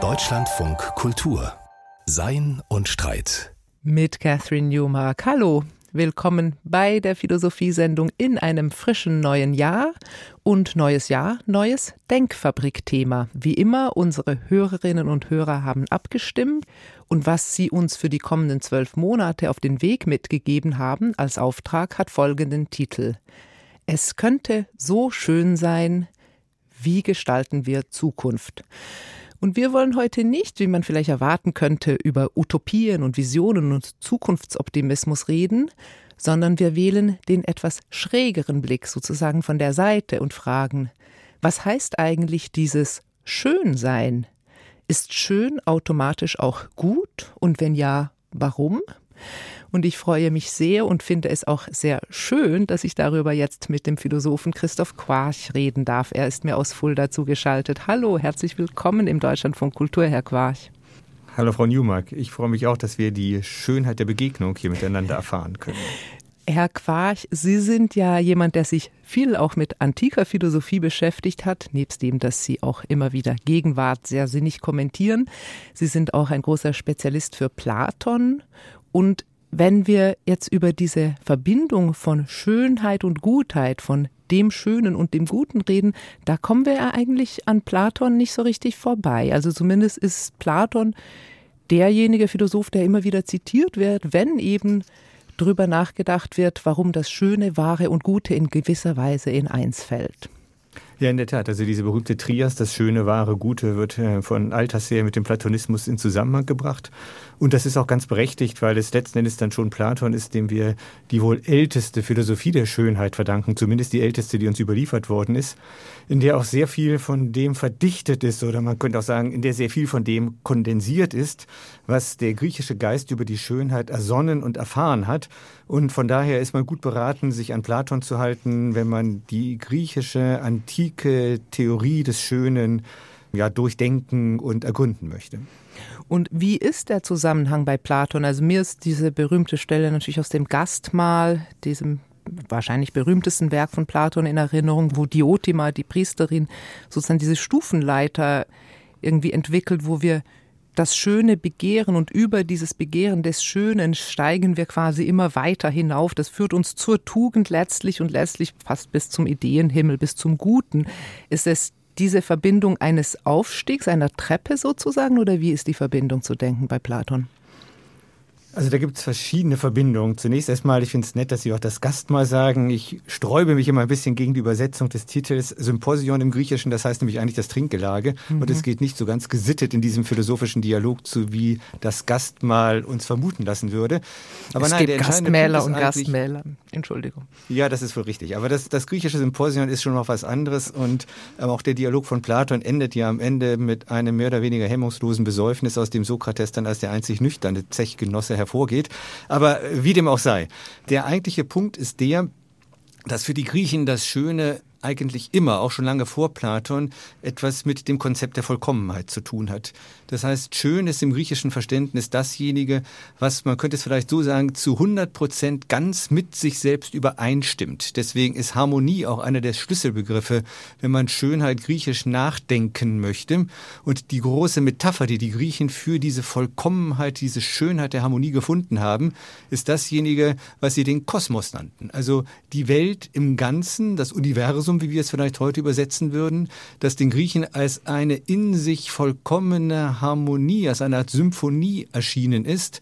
Deutschlandfunk Kultur Sein und Streit mit Catherine Newmark. Hallo, willkommen bei der Philosophiesendung in einem frischen neuen Jahr und neues Jahr, neues Denkfabrik-Thema. Wie immer, unsere Hörerinnen und Hörer haben abgestimmt und was sie uns für die kommenden zwölf Monate auf den Weg mitgegeben haben als Auftrag hat folgenden Titel. Es könnte so schön sein, wie gestalten wir Zukunft? Und wir wollen heute nicht, wie man vielleicht erwarten könnte, über Utopien und Visionen und Zukunftsoptimismus reden, sondern wir wählen den etwas schrägeren Blick sozusagen von der Seite und fragen, was heißt eigentlich dieses Schönsein? Ist schön automatisch auch gut? Und wenn ja, warum? Und ich freue mich sehr und finde es auch sehr schön, dass ich darüber jetzt mit dem Philosophen Christoph Quarch reden darf. Er ist mir aus Fulda zugeschaltet. Hallo, herzlich willkommen im Deutschlandfunk Kultur, Herr Quarch. Hallo, Frau Newmark. Ich freue mich auch, dass wir die Schönheit der Begegnung hier miteinander erfahren können. Herr Quarch, Sie sind ja jemand, der sich viel auch mit antiker Philosophie beschäftigt hat, nebst dem, dass Sie auch immer wieder Gegenwart sehr sinnig kommentieren. Sie sind auch ein großer Spezialist für Platon und wenn wir jetzt über diese Verbindung von Schönheit und Gutheit, von dem Schönen und dem Guten reden, da kommen wir ja eigentlich an Platon nicht so richtig vorbei. Also zumindest ist Platon derjenige Philosoph, der immer wieder zitiert wird, wenn eben drüber nachgedacht wird, warum das Schöne, Wahre und Gute in gewisser Weise in eins fällt. Ja, in der Tat. Also diese berühmte Trias, das Schöne, Wahre, Gute, wird äh, von alters her mit dem Platonismus in Zusammenhang gebracht. Und das ist auch ganz berechtigt, weil es letzten Endes dann schon Platon ist, dem wir die wohl älteste Philosophie der Schönheit verdanken, zumindest die älteste, die uns überliefert worden ist, in der auch sehr viel von dem verdichtet ist, oder man könnte auch sagen, in der sehr viel von dem kondensiert ist, was der griechische Geist über die Schönheit ersonnen und erfahren hat. Und von daher ist man gut beraten, sich an Platon zu halten, wenn man die griechische antike Theorie des Schönen ja, durchdenken und ergründen möchte. Und wie ist der Zusammenhang bei Platon? Also mir ist diese berühmte Stelle natürlich aus dem Gastmahl, diesem wahrscheinlich berühmtesten Werk von Platon in Erinnerung, wo Diotima, die Priesterin, sozusagen diese Stufenleiter irgendwie entwickelt, wo wir das Schöne begehren und über dieses Begehren des Schönen steigen wir quasi immer weiter hinauf. Das führt uns zur Tugend letztlich und letztlich fast bis zum Ideenhimmel, bis zum Guten. Ist es diese Verbindung eines Aufstiegs, einer Treppe sozusagen, oder wie ist die Verbindung zu denken bei Platon? Also da gibt es verschiedene Verbindungen. Zunächst erstmal, ich finde es nett, dass Sie auch das Gastmahl sagen. Ich sträube mich immer ein bisschen gegen die Übersetzung des Titels Symposion im Griechischen, das heißt nämlich eigentlich das Trinkgelage. Mhm. Und es geht nicht so ganz gesittet in diesem philosophischen Dialog zu, wie das Gastmahl uns vermuten lassen würde. Aber es nein, gibt der Gastmähler und Gastmähler. Entschuldigung. Ja, das ist wohl richtig. Aber das, das griechische Symposion ist schon noch was anderes. Und ähm, auch der Dialog von Platon endet ja am Ende mit einem mehr oder weniger hemmungslosen Besäufnis, aus dem Sokrates dann als der einzig nüchterne Zechgenosse hervorgeht. Aber wie dem auch sei, der eigentliche Punkt ist der, dass für die Griechen das Schöne eigentlich immer, auch schon lange vor Platon, etwas mit dem Konzept der Vollkommenheit zu tun hat. Das heißt, schön ist im griechischen Verständnis dasjenige, was man könnte es vielleicht so sagen, zu 100 Prozent ganz mit sich selbst übereinstimmt. Deswegen ist Harmonie auch einer der Schlüsselbegriffe, wenn man Schönheit griechisch nachdenken möchte. Und die große Metapher, die die Griechen für diese Vollkommenheit, diese Schönheit der Harmonie gefunden haben, ist dasjenige, was sie den Kosmos nannten. Also die Welt im Ganzen, das Universum, wie wir es vielleicht heute übersetzen würden, das den Griechen als eine in sich vollkommene Harmonie, als eine Art Symphonie erschienen ist,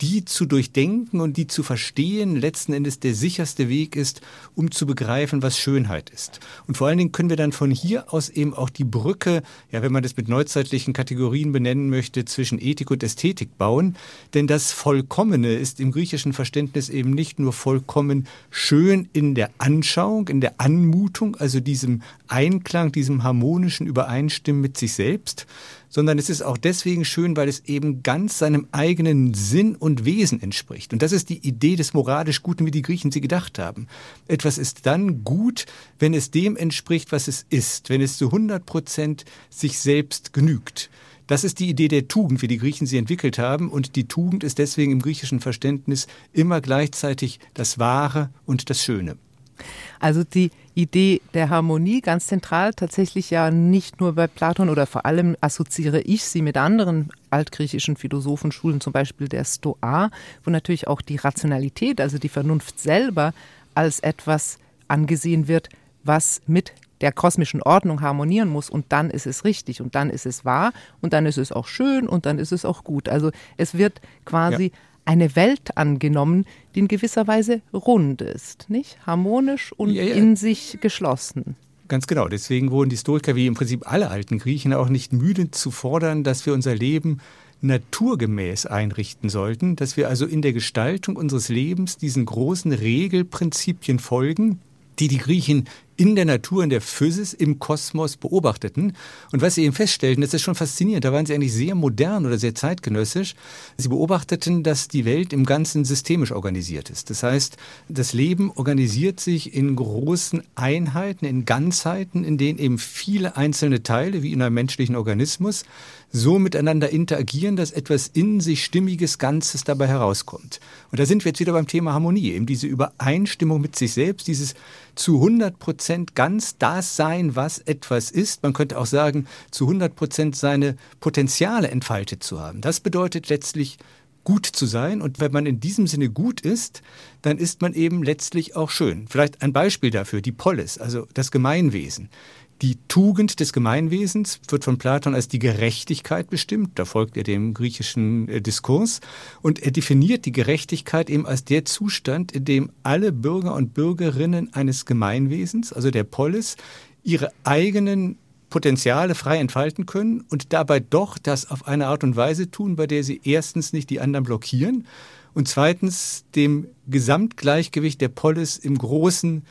die zu durchdenken und die zu verstehen letzten Endes der sicherste Weg ist, um zu begreifen, was Schönheit ist. Und vor allen Dingen können wir dann von hier aus eben auch die Brücke, ja, wenn man das mit neuzeitlichen Kategorien benennen möchte, zwischen Ethik und Ästhetik bauen. Denn das Vollkommene ist im griechischen Verständnis eben nicht nur vollkommen schön in der Anschauung, in der Anmutung, also diesem Einklang, diesem harmonischen Übereinstimmen mit sich selbst, sondern es ist auch deswegen schön, weil es eben ganz seinem eigenen Sinn und Wesen entspricht. Und das ist die Idee des moralisch Guten, wie die Griechen sie gedacht haben. Etwas ist dann gut, wenn es dem entspricht, was es ist, wenn es zu 100 Prozent sich selbst genügt. Das ist die Idee der Tugend, wie die Griechen sie entwickelt haben. Und die Tugend ist deswegen im griechischen Verständnis immer gleichzeitig das Wahre und das Schöne. Also die Idee der Harmonie ganz zentral, tatsächlich ja nicht nur bei Platon oder vor allem assoziiere ich sie mit anderen altgriechischen Philosophenschulen, zum Beispiel der Stoa, wo natürlich auch die Rationalität, also die Vernunft selber, als etwas angesehen wird, was mit der kosmischen Ordnung harmonieren muss und dann ist es richtig und dann ist es wahr und dann ist es auch schön und dann ist es auch gut. Also es wird quasi ja eine Welt angenommen, die in gewisser Weise rund ist, nicht? Harmonisch und ja, ja. in sich geschlossen. Ganz genau. Deswegen wurden die Stoiker wie im Prinzip alle alten Griechen auch nicht müde zu fordern, dass wir unser Leben naturgemäß einrichten sollten, dass wir also in der Gestaltung unseres Lebens diesen großen Regelprinzipien folgen, die die Griechen in der Natur, in der Physis, im Kosmos beobachteten. Und was sie eben feststellten, das ist schon faszinierend, da waren sie eigentlich sehr modern oder sehr zeitgenössisch. Sie beobachteten, dass die Welt im Ganzen systemisch organisiert ist. Das heißt, das Leben organisiert sich in großen Einheiten, in Ganzheiten, in denen eben viele einzelne Teile, wie in einem menschlichen Organismus, so miteinander interagieren, dass etwas in sich stimmiges Ganzes dabei herauskommt. Und da sind wir jetzt wieder beim Thema Harmonie, eben diese Übereinstimmung mit sich selbst, dieses zu 100 Prozent ganz das sein, was etwas ist. Man könnte auch sagen, zu 100 Prozent seine Potenziale entfaltet zu haben. Das bedeutet letztlich gut zu sein. Und wenn man in diesem Sinne gut ist, dann ist man eben letztlich auch schön. Vielleicht ein Beispiel dafür, die Polis, also das Gemeinwesen. Die Tugend des Gemeinwesens wird von Platon als die Gerechtigkeit bestimmt. Da folgt er dem griechischen äh, Diskurs. Und er definiert die Gerechtigkeit eben als der Zustand, in dem alle Bürger und Bürgerinnen eines Gemeinwesens, also der Polis, ihre eigenen Potenziale frei entfalten können und dabei doch das auf eine Art und Weise tun, bei der sie erstens nicht die anderen blockieren und zweitens dem Gesamtgleichgewicht der Polis im Großen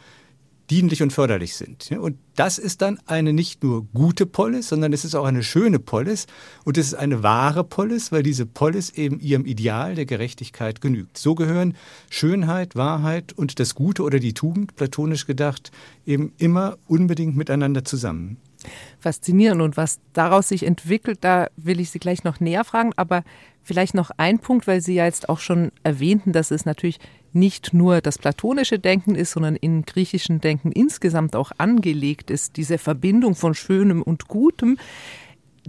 dienlich und förderlich sind. Und das ist dann eine nicht nur gute Polis, sondern es ist auch eine schöne Polis und es ist eine wahre Polis, weil diese Polis eben ihrem Ideal der Gerechtigkeit genügt. So gehören Schönheit, Wahrheit und das Gute oder die Tugend, platonisch gedacht, eben immer unbedingt miteinander zusammen. Faszinierend und was daraus sich entwickelt, da will ich Sie gleich noch näher fragen, aber vielleicht noch ein Punkt, weil Sie ja jetzt auch schon erwähnten, dass es natürlich nicht nur das platonische Denken ist, sondern in griechischen Denken insgesamt auch angelegt ist, diese Verbindung von Schönem und Gutem.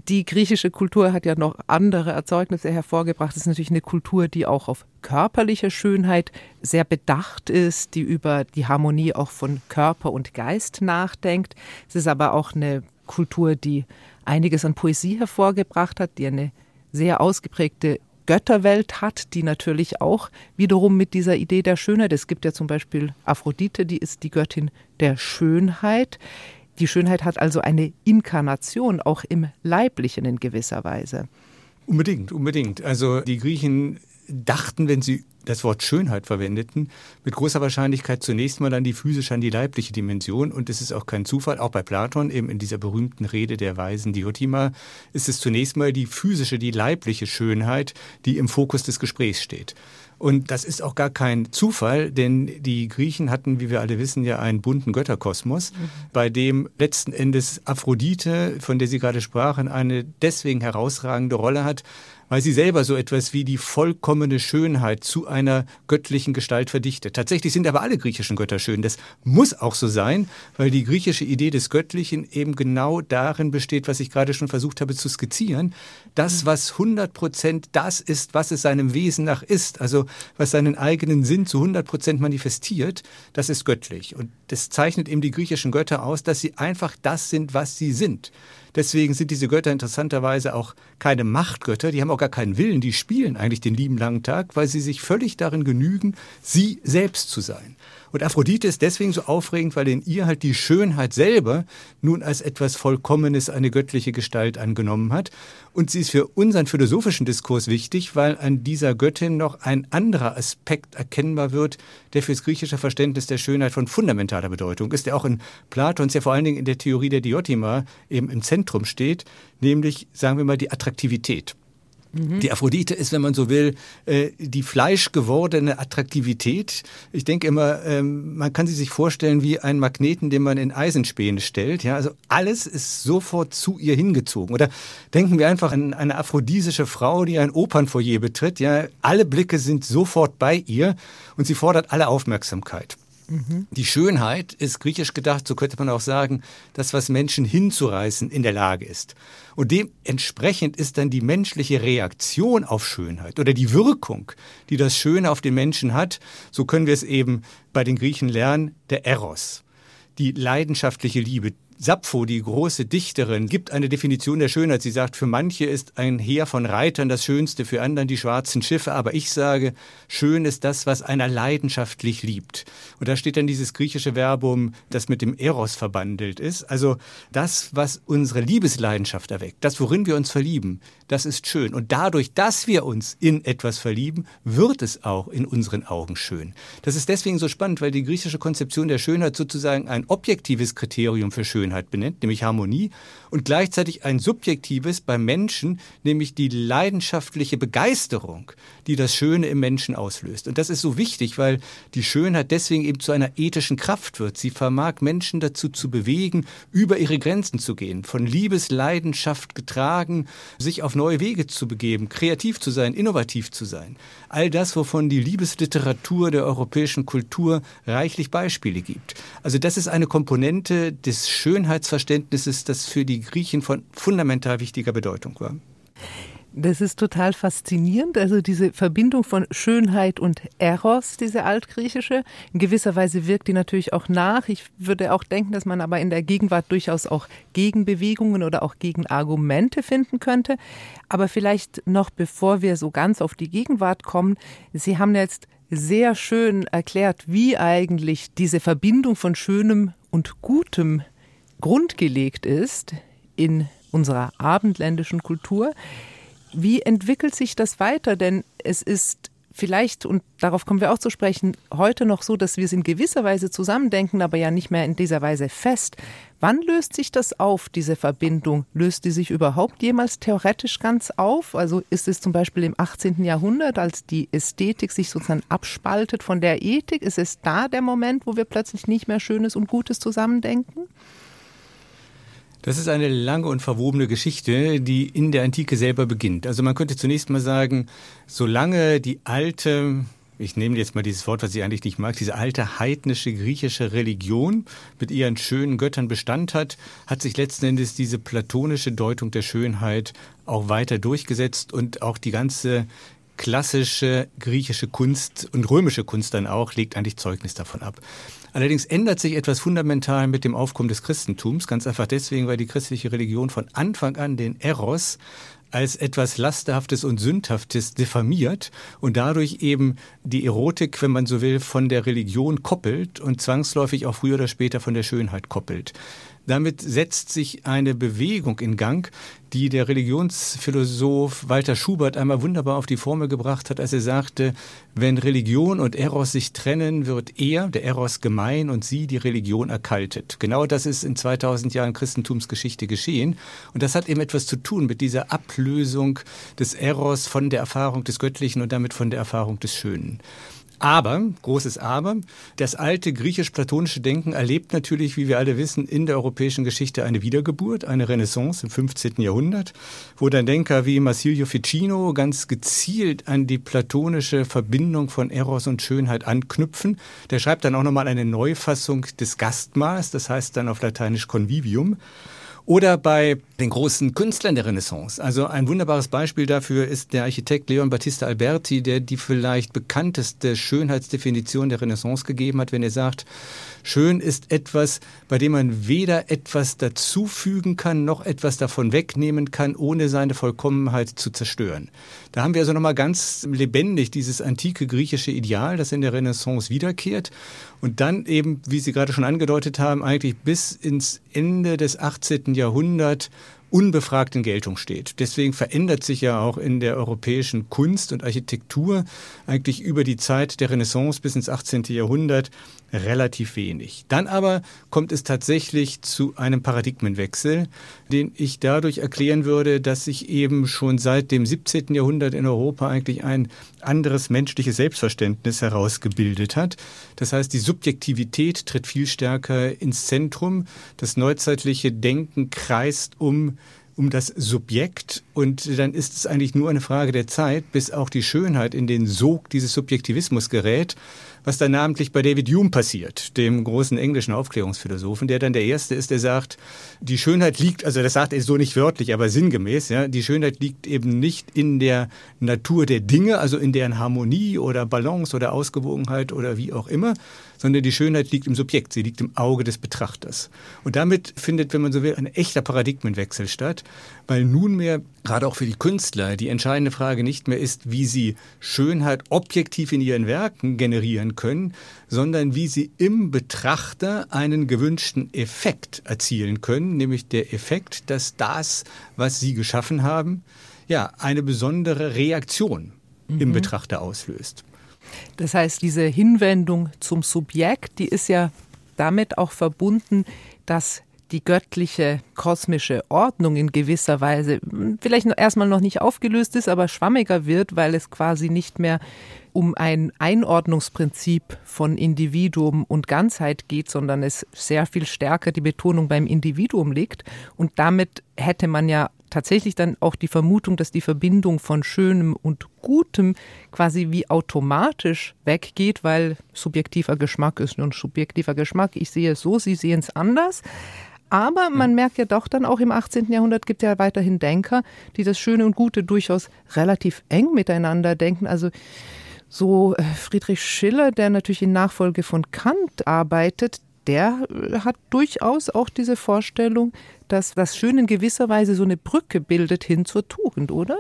Die griechische Kultur hat ja noch andere Erzeugnisse hervorgebracht. Es ist natürlich eine Kultur, die auch auf körperliche Schönheit sehr bedacht ist, die über die Harmonie auch von Körper und Geist nachdenkt. Es ist aber auch eine Kultur, die einiges an Poesie hervorgebracht hat, die eine sehr ausgeprägte Götterwelt hat, die natürlich auch wiederum mit dieser Idee der Schönheit, es gibt ja zum Beispiel Aphrodite, die ist die Göttin der Schönheit. Die Schönheit hat also eine Inkarnation auch im Leiblichen in gewisser Weise. Unbedingt, unbedingt. Also die Griechen dachten, wenn sie das Wort Schönheit verwendeten, mit großer Wahrscheinlichkeit zunächst mal an die physische, an die leibliche Dimension. Und es ist auch kein Zufall, auch bei Platon, eben in dieser berühmten Rede der Weisen Diotima, ist es zunächst mal die physische, die leibliche Schönheit, die im Fokus des Gesprächs steht. Und das ist auch gar kein Zufall, denn die Griechen hatten, wie wir alle wissen, ja einen bunten Götterkosmos, mhm. bei dem letzten Endes Aphrodite, von der Sie gerade sprachen, eine deswegen herausragende Rolle hat, weil sie selber so etwas wie die vollkommene Schönheit zu einer göttlichen Gestalt verdichtet. Tatsächlich sind aber alle griechischen Götter schön. Das muss auch so sein, weil die griechische Idee des Göttlichen eben genau darin besteht, was ich gerade schon versucht habe zu skizzieren. Das, was 100 Prozent das ist, was es seinem Wesen nach ist, also was seinen eigenen Sinn zu 100 Prozent manifestiert, das ist göttlich. Und das zeichnet eben die griechischen Götter aus, dass sie einfach das sind, was sie sind. Deswegen sind diese Götter interessanterweise auch keine Machtgötter, die haben auch gar keinen Willen, die spielen eigentlich den lieben langen Tag, weil sie sich völlig darin genügen, sie selbst zu sein. Und Aphrodite ist deswegen so aufregend, weil in ihr halt die Schönheit selber nun als etwas Vollkommenes eine göttliche Gestalt angenommen hat. Und sie ist für unseren philosophischen Diskurs wichtig, weil an dieser Göttin noch ein anderer Aspekt erkennbar wird, der fürs griechische Verständnis der Schönheit von fundamentaler Bedeutung ist, der auch in Platons, ja vor allen Dingen in der Theorie der Diotima eben im Zentrum steht, nämlich, sagen wir mal, die Attraktivität. Mhm. Die Aphrodite ist, wenn man so will, äh, die fleischgewordene Attraktivität. Ich denke immer, ähm, man kann sie sich vorstellen wie einen Magneten, den man in Eisenspäne stellt. Ja, also alles ist sofort zu ihr hingezogen. Oder denken wir einfach an eine aphrodisische Frau, die ein Opernfoyer betritt. Ja, alle Blicke sind sofort bei ihr und sie fordert alle Aufmerksamkeit. Mhm. Die Schönheit ist griechisch gedacht, so könnte man auch sagen, das, was Menschen hinzureißen in der Lage ist. Und dementsprechend ist dann die menschliche Reaktion auf Schönheit oder die Wirkung, die das Schöne auf den Menschen hat, so können wir es eben bei den Griechen lernen, der Eros, die leidenschaftliche Liebe, Sappho, die große Dichterin, gibt eine Definition der Schönheit. Sie sagt, für manche ist ein Heer von Reitern das Schönste, für anderen die schwarzen Schiffe. Aber ich sage, schön ist das, was einer leidenschaftlich liebt. Und da steht dann dieses griechische Verbum, das mit dem Eros verbandelt ist. Also das, was unsere Liebesleidenschaft erweckt, das, worin wir uns verlieben, das ist schön. Und dadurch, dass wir uns in etwas verlieben, wird es auch in unseren Augen schön. Das ist deswegen so spannend, weil die griechische Konzeption der Schönheit sozusagen ein objektives Kriterium für Schönheit Schönheit benennt, nämlich Harmonie, und gleichzeitig ein subjektives beim Menschen, nämlich die leidenschaftliche Begeisterung, die das Schöne im Menschen auslöst. Und das ist so wichtig, weil die Schönheit deswegen eben zu einer ethischen Kraft wird. Sie vermag Menschen dazu zu bewegen, über ihre Grenzen zu gehen, von Liebesleidenschaft getragen, sich auf neue Wege zu begeben, kreativ zu sein, innovativ zu sein. All das, wovon die Liebesliteratur der europäischen Kultur reichlich Beispiele gibt. Also das ist eine Komponente des Schönheitsverständnisses, das für die Griechen von fundamental wichtiger Bedeutung war. Das ist total faszinierend. Also diese Verbindung von Schönheit und Eros, diese altgriechische. In gewisser Weise wirkt die natürlich auch nach. Ich würde auch denken, dass man aber in der Gegenwart durchaus auch Gegenbewegungen oder auch Gegenargumente finden könnte. Aber vielleicht noch bevor wir so ganz auf die Gegenwart kommen, Sie haben jetzt sehr schön erklärt, wie eigentlich diese Verbindung von Schönem und Gutem grundgelegt ist in unserer abendländischen Kultur. Wie entwickelt sich das weiter? Denn es ist vielleicht, und darauf kommen wir auch zu sprechen, heute noch so, dass wir es in gewisser Weise zusammendenken, aber ja nicht mehr in dieser Weise fest. Wann löst sich das auf, diese Verbindung? Löst die sich überhaupt jemals theoretisch ganz auf? Also ist es zum Beispiel im 18. Jahrhundert, als die Ästhetik sich sozusagen abspaltet von der Ethik, ist es da der Moment, wo wir plötzlich nicht mehr Schönes und Gutes zusammendenken? Das ist eine lange und verwobene Geschichte, die in der Antike selber beginnt. Also man könnte zunächst mal sagen, solange die alte, ich nehme jetzt mal dieses Wort, was ich eigentlich nicht mag, diese alte heidnische griechische Religion mit ihren schönen Göttern Bestand hat, hat sich letzten Endes diese platonische Deutung der Schönheit auch weiter durchgesetzt und auch die ganze klassische griechische Kunst und römische Kunst dann auch legt eigentlich Zeugnis davon ab. Allerdings ändert sich etwas fundamental mit dem Aufkommen des Christentums, ganz einfach deswegen, weil die christliche Religion von Anfang an den Eros als etwas Lasterhaftes und Sündhaftes diffamiert und dadurch eben die Erotik, wenn man so will, von der Religion koppelt und zwangsläufig auch früher oder später von der Schönheit koppelt. Damit setzt sich eine Bewegung in Gang, die der Religionsphilosoph Walter Schubert einmal wunderbar auf die Formel gebracht hat, als er sagte, wenn Religion und Eros sich trennen, wird er, der Eros, gemein und sie, die Religion, erkaltet. Genau das ist in 2000 Jahren Christentumsgeschichte geschehen. Und das hat eben etwas zu tun mit dieser Ablösung des Eros von der Erfahrung des Göttlichen und damit von der Erfahrung des Schönen. Aber, großes Aber, das alte griechisch-platonische Denken erlebt natürlich, wie wir alle wissen, in der europäischen Geschichte eine Wiedergeburt, eine Renaissance im 15. Jahrhundert, wo dann Denker wie Marsilio Ficino ganz gezielt an die platonische Verbindung von Eros und Schönheit anknüpfen. Der schreibt dann auch nochmal eine Neufassung des Gastmahls, das heißt dann auf Lateinisch Convivium. Oder bei den großen Künstlern der Renaissance. Also ein wunderbares Beispiel dafür ist der Architekt Leon Battista Alberti, der die vielleicht bekannteste Schönheitsdefinition der Renaissance gegeben hat, wenn er sagt, schön ist etwas, bei dem man weder etwas dazufügen kann, noch etwas davon wegnehmen kann, ohne seine Vollkommenheit zu zerstören. Da haben wir also nochmal ganz lebendig dieses antike griechische Ideal, das in der Renaissance wiederkehrt und dann eben, wie Sie gerade schon angedeutet haben, eigentlich bis ins Ende des 18. Jahrhunderts unbefragt in Geltung steht. Deswegen verändert sich ja auch in der europäischen Kunst und Architektur eigentlich über die Zeit der Renaissance bis ins 18. Jahrhundert relativ wenig. Dann aber kommt es tatsächlich zu einem Paradigmenwechsel, den ich dadurch erklären würde, dass sich eben schon seit dem 17. Jahrhundert in Europa eigentlich ein anderes menschliches Selbstverständnis herausgebildet hat. Das heißt, die Subjektivität tritt viel stärker ins Zentrum. Das neuzeitliche Denken kreist um um das Subjekt. Und dann ist es eigentlich nur eine Frage der Zeit, bis auch die Schönheit in den Sog dieses Subjektivismus gerät was dann namentlich bei David Hume passiert, dem großen englischen Aufklärungsphilosophen, der dann der Erste ist, der sagt, die Schönheit liegt, also das sagt er so nicht wörtlich, aber sinngemäß, ja, die Schönheit liegt eben nicht in der Natur der Dinge, also in deren Harmonie oder Balance oder Ausgewogenheit oder wie auch immer, sondern die Schönheit liegt im Subjekt, sie liegt im Auge des Betrachters. Und damit findet, wenn man so will, ein echter Paradigmenwechsel statt, weil nunmehr, gerade auch für die Künstler, die entscheidende Frage nicht mehr ist, wie sie Schönheit objektiv in ihren Werken generieren können, sondern wie sie im Betrachter einen gewünschten Effekt erzielen können, nämlich der Effekt, dass das, was sie geschaffen haben, ja, eine besondere Reaktion mhm. im Betrachter auslöst. Das heißt, diese Hinwendung zum Subjekt, die ist ja damit auch verbunden, dass die göttliche kosmische Ordnung in gewisser Weise vielleicht erstmal noch nicht aufgelöst ist, aber schwammiger wird, weil es quasi nicht mehr um ein Einordnungsprinzip von Individuum und Ganzheit geht, sondern es sehr viel stärker die Betonung beim Individuum liegt. Und damit hätte man ja tatsächlich dann auch die Vermutung, dass die Verbindung von Schönem und Gutem quasi wie automatisch weggeht, weil subjektiver Geschmack ist nun subjektiver Geschmack. Ich sehe es so, Sie sehen es anders. Aber man merkt ja doch dann auch im 18. Jahrhundert gibt es ja weiterhin Denker, die das Schöne und Gute durchaus relativ eng miteinander denken. Also so äh, Friedrich Schiller, der natürlich in Nachfolge von Kant arbeitet, der äh, hat durchaus auch diese Vorstellung, dass das Schöne in gewisser Weise so eine Brücke bildet hin zur Tugend, oder?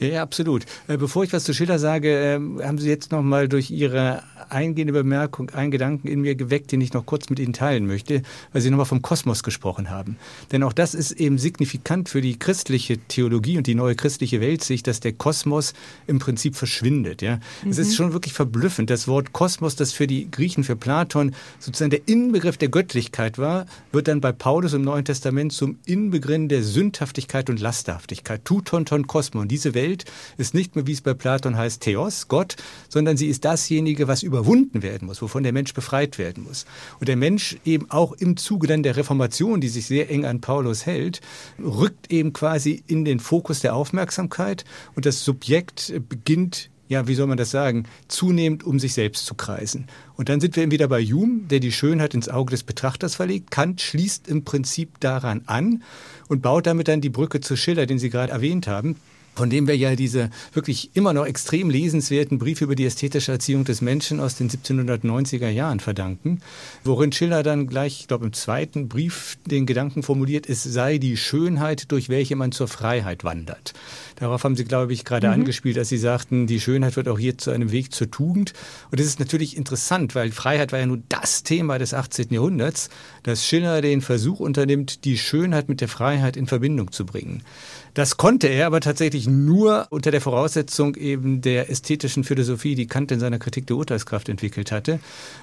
Ja, ja, absolut. Äh, bevor ich was zu Schiller sage, ähm, haben Sie jetzt noch mal durch Ihre eingehende Bemerkung einen Gedanken in mir geweckt, den ich noch kurz mit Ihnen teilen möchte, weil Sie nochmal vom Kosmos gesprochen haben. Denn auch das ist eben signifikant für die christliche Theologie und die neue christliche Weltsicht, dass der Kosmos im Prinzip verschwindet. Ja? Mhm. Es ist mhm. schon wirklich verblüffend. Das Wort Kosmos, das für die Griechen, für Platon sozusagen der Inbegriff der Göttlichkeit war, wird dann bei Paulus im Neuen Testament zum Inbegriff der Sündhaftigkeit und Lasterhaftigkeit. Tuton ton Kosmos. Diese Welt Welt ist nicht mehr, wie es bei Platon heißt, Theos, Gott, sondern sie ist dasjenige, was überwunden werden muss, wovon der Mensch befreit werden muss. Und der Mensch eben auch im Zuge dann der Reformation, die sich sehr eng an Paulus hält, rückt eben quasi in den Fokus der Aufmerksamkeit und das Subjekt beginnt ja, wie soll man das sagen, zunehmend um sich selbst zu kreisen. Und dann sind wir wieder bei Hume, der die Schönheit ins Auge des Betrachters verlegt. Kant schließt im Prinzip daran an und baut damit dann die Brücke zu Schiller, den Sie gerade erwähnt haben von dem wir ja diese wirklich immer noch extrem lesenswerten Briefe über die ästhetische Erziehung des Menschen aus den 1790er Jahren verdanken, worin Schiller dann gleich, ich glaube im zweiten Brief den Gedanken formuliert, es sei die Schönheit, durch welche man zur Freiheit wandert. Darauf haben Sie, glaube ich, gerade mhm. angespielt, als Sie sagten, die Schönheit wird auch hier zu einem Weg zur Tugend. Und das ist natürlich interessant, weil Freiheit war ja nur das Thema des 18. Jahrhunderts, dass Schiller den Versuch unternimmt, die Schönheit mit der Freiheit in Verbindung zu bringen. Das konnte er aber tatsächlich nur unter der Voraussetzung eben der ästhetischen Philosophie, die Kant in seiner Kritik der Urteilskraft entwickelt hatte,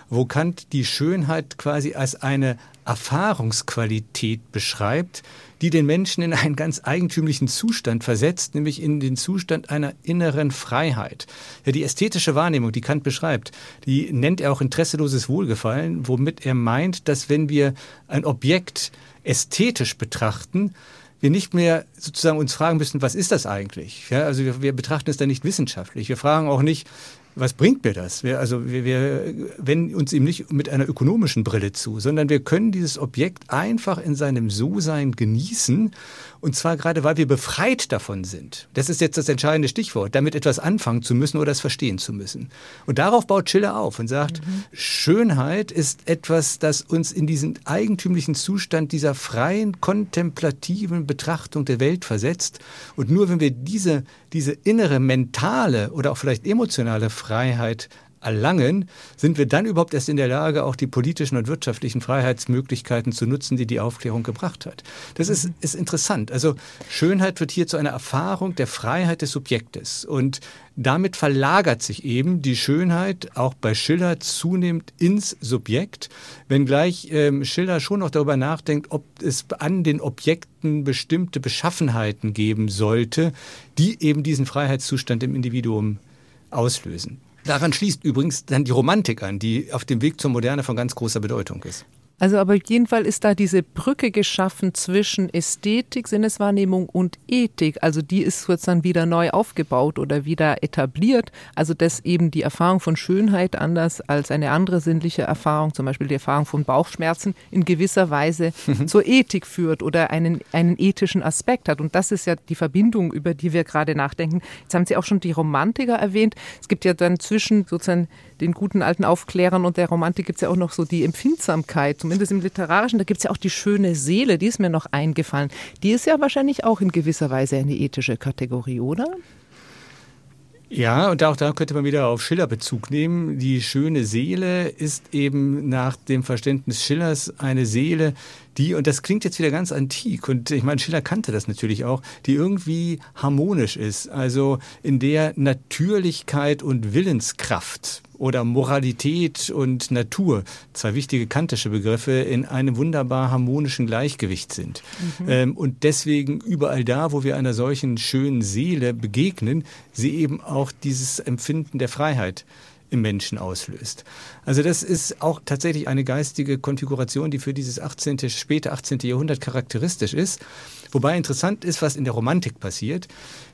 wo Kant die Schönheit quasi als eine Erfahrungsqualität beschreibt, die den Menschen in einen ganz eigentümlichen Zustand versetzt, nämlich in den Zustand einer inneren Freiheit. Ja, die ästhetische Wahrnehmung, die Kant beschreibt, die nennt er auch interesseloses Wohlgefallen, womit er meint, dass wenn wir ein Objekt ästhetisch betrachten, wir nicht mehr sozusagen uns fragen müssen, was ist das eigentlich? Ja, also wir, wir betrachten es dann nicht wissenschaftlich. Wir fragen auch nicht, was bringt mir das? Wir, also wir, wir wenden uns eben nicht mit einer ökonomischen Brille zu, sondern wir können dieses Objekt einfach in seinem So-Sein genießen und zwar gerade, weil wir befreit davon sind. Das ist jetzt das entscheidende Stichwort, damit etwas anfangen zu müssen oder es verstehen zu müssen. Und darauf baut Schiller auf und sagt, mhm. Schönheit ist etwas, das uns in diesen eigentümlichen Zustand dieser freien, kontemplativen Betrachtung der Welt versetzt. Und nur wenn wir diese, diese innere mentale oder auch vielleicht emotionale Freiheit erlangen, sind wir dann überhaupt erst in der Lage, auch die politischen und wirtschaftlichen Freiheitsmöglichkeiten zu nutzen, die die Aufklärung gebracht hat. Das ist, ist interessant. Also Schönheit wird hier zu einer Erfahrung der Freiheit des Subjektes. Und damit verlagert sich eben die Schönheit auch bei Schiller zunehmend ins Subjekt, wenngleich ähm, Schiller schon noch darüber nachdenkt, ob es an den Objekten bestimmte Beschaffenheiten geben sollte, die eben diesen Freiheitszustand im Individuum auslösen. Daran schließt übrigens dann die Romantik an, die auf dem Weg zur Moderne von ganz großer Bedeutung ist. Also aber auf jeden Fall ist da diese Brücke geschaffen zwischen Ästhetik, Sinneswahrnehmung und Ethik. Also die ist sozusagen wieder neu aufgebaut oder wieder etabliert. Also dass eben die Erfahrung von Schönheit anders als eine andere sinnliche Erfahrung, zum Beispiel die Erfahrung von Bauchschmerzen, in gewisser Weise zur Ethik führt oder einen, einen ethischen Aspekt hat. Und das ist ja die Verbindung, über die wir gerade nachdenken. Jetzt haben Sie auch schon die Romantiker erwähnt. Es gibt ja dann zwischen sozusagen den guten alten Aufklärern und der Romantik gibt es ja auch noch so die Empfindsamkeit, zumindest im Literarischen. Da gibt es ja auch die schöne Seele, die ist mir noch eingefallen. Die ist ja wahrscheinlich auch in gewisser Weise eine ethische Kategorie, oder? Ja, und auch da könnte man wieder auf Schiller Bezug nehmen. Die schöne Seele ist eben nach dem Verständnis Schillers eine Seele, die, und das klingt jetzt wieder ganz antik, und ich meine, Schiller kannte das natürlich auch, die irgendwie harmonisch ist, also in der Natürlichkeit und Willenskraft oder Moralität und Natur, zwei wichtige kantische Begriffe, in einem wunderbar harmonischen Gleichgewicht sind. Mhm. Ähm, und deswegen überall da, wo wir einer solchen schönen Seele begegnen, sie eben auch dieses Empfinden der Freiheit im Menschen auslöst. Also das ist auch tatsächlich eine geistige Konfiguration, die für dieses 18., späte 18. Jahrhundert charakteristisch ist. Wobei interessant ist, was in der Romantik passiert.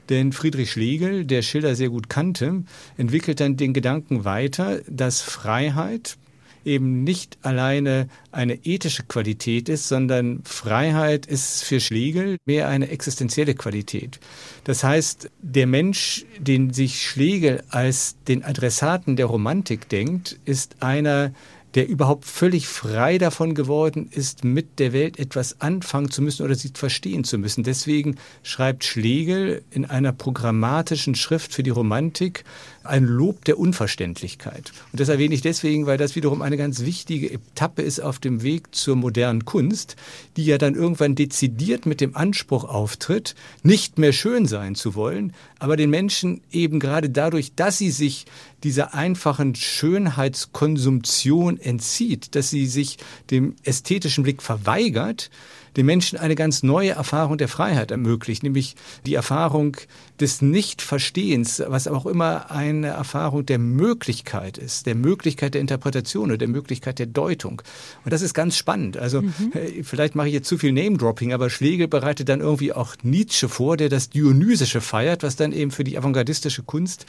Denn Friedrich Schlegel, der Schiller sehr gut kannte, entwickelt dann den Gedanken weiter, dass Freiheit eben nicht alleine eine ethische Qualität ist, sondern Freiheit ist für Schlegel mehr eine existenzielle Qualität. Das heißt, der Mensch, den sich Schlegel als den Adressaten der Romantik denkt, ist einer, der überhaupt völlig frei davon geworden ist, mit der Welt etwas anfangen zu müssen oder sie verstehen zu müssen. Deswegen schreibt Schlegel in einer programmatischen Schrift für die Romantik ein Lob der Unverständlichkeit. Und das erwähne ich deswegen, weil das wiederum eine ganz wichtige Etappe ist auf dem Weg zur modernen Kunst, die ja dann irgendwann dezidiert mit dem Anspruch auftritt, nicht mehr schön sein zu wollen, aber den Menschen eben gerade dadurch, dass sie sich dieser einfachen Schönheitskonsumption entzieht, dass sie sich dem ästhetischen Blick verweigert, den Menschen eine ganz neue Erfahrung der Freiheit ermöglicht, nämlich die Erfahrung des Nichtverstehens, was auch immer eine Erfahrung der Möglichkeit ist, der Möglichkeit der Interpretation oder der Möglichkeit der Deutung. Und das ist ganz spannend. Also mhm. Äh, vielleicht mache ich jetzt zu viel Name-Dropping, aber Schlegel bereitet dann irgendwie auch Nietzsche vor, der das Dionysische feiert, was dann eben für die avantgardistische Kunst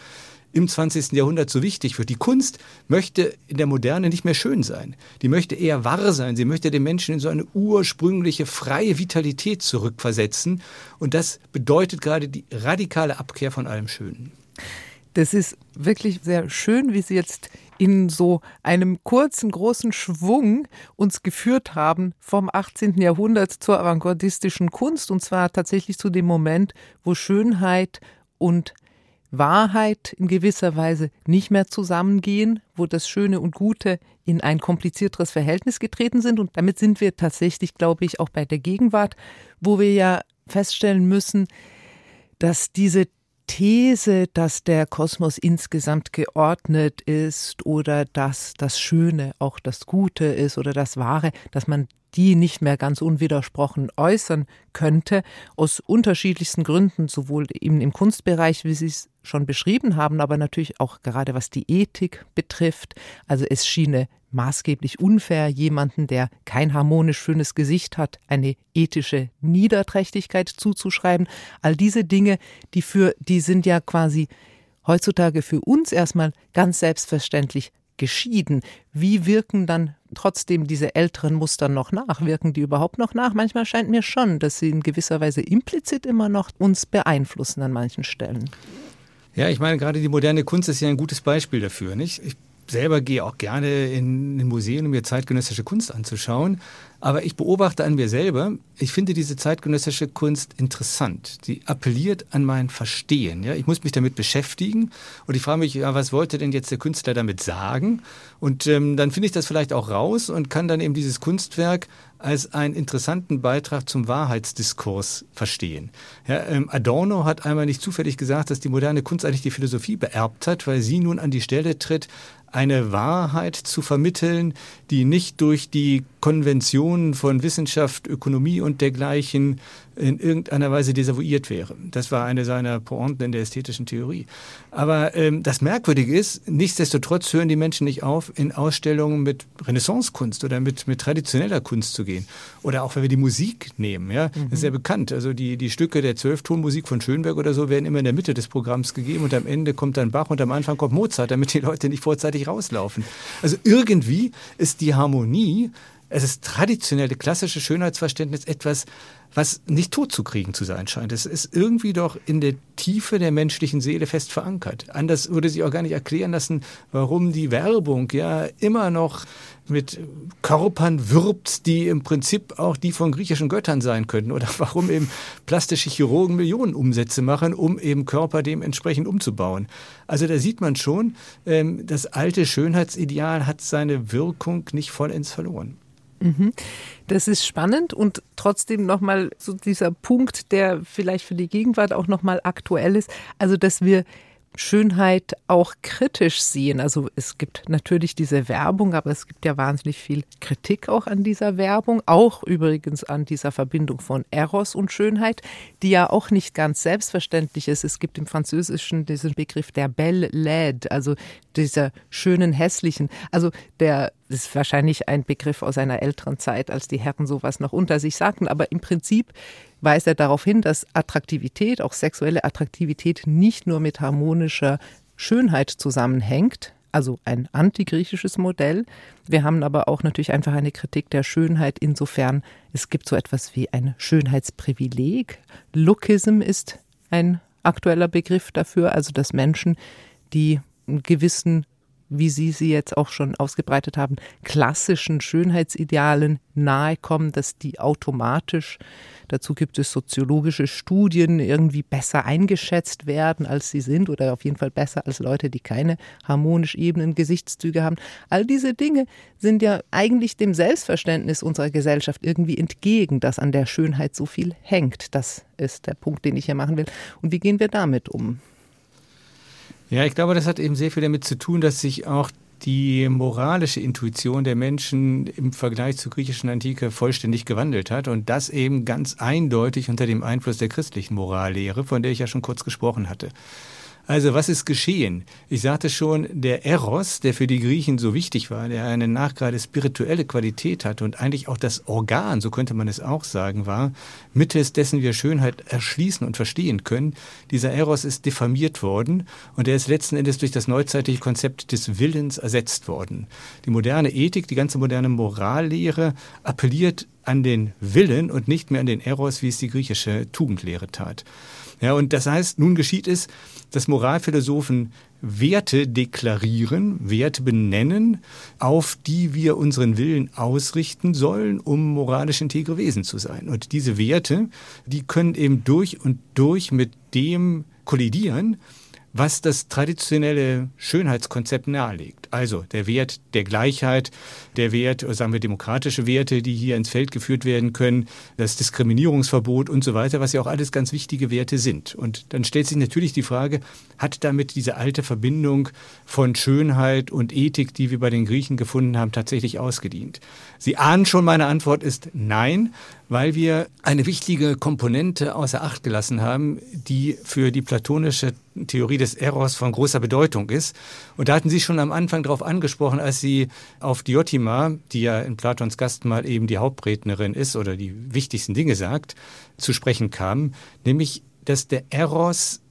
im 20. Jahrhundert so wichtig wird. Die Kunst möchte in der Moderne nicht mehr schön sein. Die möchte eher wahr sein. Sie möchte den Menschen in so eine ursprüngliche freie Vitalität zurückversetzen. Und das bedeutet gerade die radikale Abkehr von allem Schönen. Das ist wirklich sehr schön, wie Sie jetzt in so einem kurzen, großen Schwung uns geführt haben vom 18. Jahrhundert zur avantgardistischen Kunst und zwar tatsächlich zu dem Moment, wo Schönheit und Wahrheit in gewisser Weise nicht mehr zusammengehen, wo das Schöne und Gute in ein komplizierteres Verhältnis getreten sind. Und damit sind wir tatsächlich, glaube ich, auch bei der Gegenwart, wo wir ja feststellen müssen, dass diese These, dass der Kosmos insgesamt geordnet ist oder dass das Schöne auch das Gute ist oder das Wahre, dass man die nicht mehr ganz unwidersprochen äußern könnte, aus unterschiedlichsten Gründen, sowohl eben im Kunstbereich, wie Sie es schon beschrieben haben, aber natürlich auch gerade was die Ethik betrifft. Also es schiene maßgeblich unfair, jemanden, der kein harmonisch schönes Gesicht hat, eine ethische Niederträchtigkeit zuzuschreiben. All diese Dinge, die für, die sind ja quasi heutzutage für uns erstmal ganz selbstverständlich geschieden. Wie wirken dann trotzdem diese älteren Muster noch nach? Wirken die überhaupt noch nach? Manchmal scheint mir schon, dass sie in gewisser Weise implizit immer noch uns beeinflussen an manchen Stellen. Ja, ich meine, gerade die moderne Kunst ist ja ein gutes Beispiel dafür. Nicht? Ich selber gehe auch gerne in ein Museum, um mir zeitgenössische Kunst anzuschauen. Aber ich beobachte an mir selber, ich finde diese zeitgenössische Kunst interessant. Sie appelliert an mein Verstehen. Ja? Ich muss mich damit beschäftigen und ich frage mich, ja, was wollte denn jetzt der Künstler damit sagen? Und ähm, dann finde ich das vielleicht auch raus und kann dann eben dieses Kunstwerk als einen interessanten Beitrag zum Wahrheitsdiskurs verstehen. Ja, ähm, Adorno hat einmal nicht zufällig gesagt, dass die moderne Kunst eigentlich die Philosophie beerbt hat, weil sie nun an die Stelle tritt, eine Wahrheit zu vermitteln, die nicht durch die Konvention Funktionen von Wissenschaft, Ökonomie und dergleichen in irgendeiner Weise desavouiert wäre. Das war eine seiner Pointen in der ästhetischen Theorie. Aber ähm, das Merkwürdige ist, nichtsdestotrotz hören die Menschen nicht auf, in Ausstellungen mit Renaissancekunst oder mit, mit traditioneller Kunst zu gehen. Oder auch wenn wir die Musik nehmen, ja, mhm. das ist ja bekannt. Also die, die Stücke der Zwölftonmusik von Schönberg oder so werden immer in der Mitte des Programms gegeben und am Ende kommt dann Bach und am Anfang kommt Mozart, damit die Leute nicht vorzeitig rauslaufen. Also irgendwie ist die Harmonie es ist traditionelle, klassische Schönheitsverständnis etwas, was nicht totzukriegen zu sein scheint. Es ist irgendwie doch in der Tiefe der menschlichen Seele fest verankert. Anders würde sich auch gar nicht erklären lassen, warum die Werbung ja immer noch mit Körpern wirbt, die im Prinzip auch die von griechischen Göttern sein könnten. Oder warum eben plastische Chirurgen Millionen Umsätze machen, um eben Körper dementsprechend umzubauen. Also da sieht man schon, ähm, das alte Schönheitsideal hat seine Wirkung nicht vollends verloren. Mhm. Das ist spannend und trotzdem nochmal so dieser Punkt, der vielleicht für die Gegenwart auch nochmal aktuell ist. Also, dass wir Schönheit auch kritisch sehen. Also es gibt natürlich diese Werbung, aber es gibt ja wahnsinnig viel Kritik auch an dieser Werbung, auch übrigens an dieser Verbindung von Eros und Schönheit, die ja auch nicht ganz selbstverständlich ist. Es gibt im Französischen diesen Begriff der Belle Laide, also dieser schönen hässlichen. Also der ist wahrscheinlich ein Begriff aus einer älteren Zeit, als die Herren sowas noch unter sich sagten, aber im Prinzip weist er darauf hin, dass Attraktivität, auch sexuelle Attraktivität, nicht nur mit harmonischer Schönheit zusammenhängt, also ein antigriechisches Modell. Wir haben aber auch natürlich einfach eine Kritik der Schönheit insofern, es gibt so etwas wie ein Schönheitsprivileg. Lookism ist ein aktueller Begriff dafür, also dass Menschen, die einen gewissen wie Sie sie jetzt auch schon ausgebreitet haben, klassischen Schönheitsidealen nahe kommen, dass die automatisch, dazu gibt es soziologische Studien, irgendwie besser eingeschätzt werden, als sie sind oder auf jeden Fall besser als Leute, die keine harmonisch ebenen Gesichtszüge haben. All diese Dinge sind ja eigentlich dem Selbstverständnis unserer Gesellschaft irgendwie entgegen, dass an der Schönheit so viel hängt. Das ist der Punkt, den ich hier machen will. Und wie gehen wir damit um? Ja, ich glaube, das hat eben sehr viel damit zu tun, dass sich auch die moralische Intuition der Menschen im Vergleich zur griechischen Antike vollständig gewandelt hat und das eben ganz eindeutig unter dem Einfluss der christlichen Morallehre, von der ich ja schon kurz gesprochen hatte. Also was ist geschehen? Ich sagte schon, der Eros, der für die Griechen so wichtig war, der eine nachgerade spirituelle Qualität hatte und eigentlich auch das Organ, so könnte man es auch sagen, war, mittels dessen wir Schönheit erschließen und verstehen können. Dieser Eros ist diffamiert worden und er ist letzten Endes durch das neuzeitliche Konzept des Willens ersetzt worden. Die moderne Ethik, die ganze moderne Morallehre appelliert an den Willen und nicht mehr an den Eros, wie es die griechische Tugendlehre tat. Ja, und das heißt, nun geschieht es, dass Moralphilosophen Werte deklarieren, Werte benennen, auf die wir unseren Willen ausrichten sollen, um moralisch integre Wesen zu sein. Und diese Werte, die können eben durch und durch mit dem kollidieren, was das traditionelle Schönheitskonzept nahelegt. Also der Wert der Gleichheit, der Wert, sagen wir, demokratische Werte, die hier ins Feld geführt werden können, das Diskriminierungsverbot und so weiter, was ja auch alles ganz wichtige Werte sind. Und dann stellt sich natürlich die Frage, hat damit diese alte Verbindung von Schönheit und Ethik, die wir bei den Griechen gefunden haben, tatsächlich ausgedient? Sie ahnen schon, meine Antwort ist nein, weil wir eine wichtige Komponente außer Acht gelassen haben, die für die platonische Theorie des Eros von großer Bedeutung ist. Und da hatten Sie schon am Anfang darauf angesprochen, als Sie auf Diotima, die ja in Platons Gastmahl eben die Hauptrednerin ist oder die wichtigsten Dinge sagt, zu sprechen kamen, nämlich dass der Eros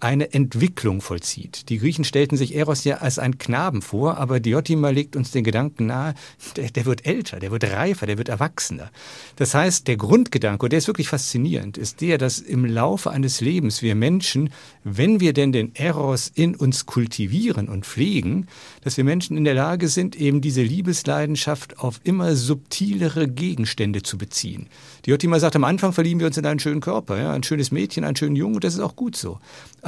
eine Entwicklung vollzieht. Die Griechen stellten sich Eros ja als einen Knaben vor, aber Diotima legt uns den Gedanken nahe, der, der, wird älter, der wird reifer, der wird erwachsener. Das heißt, der Grundgedanke, und der ist wirklich faszinierend, ist der, dass im Laufe eines Lebens wir Menschen, wenn wir denn den Eros in uns kultivieren und pflegen, dass wir Menschen in der Lage sind, eben diese Liebesleidenschaft auf immer subtilere Gegenstände zu beziehen. Diotima sagt, am Anfang verlieben wir uns in einen schönen Körper, ja, ein schönes Mädchen, einen schönen Jungen, und das ist auch gut so.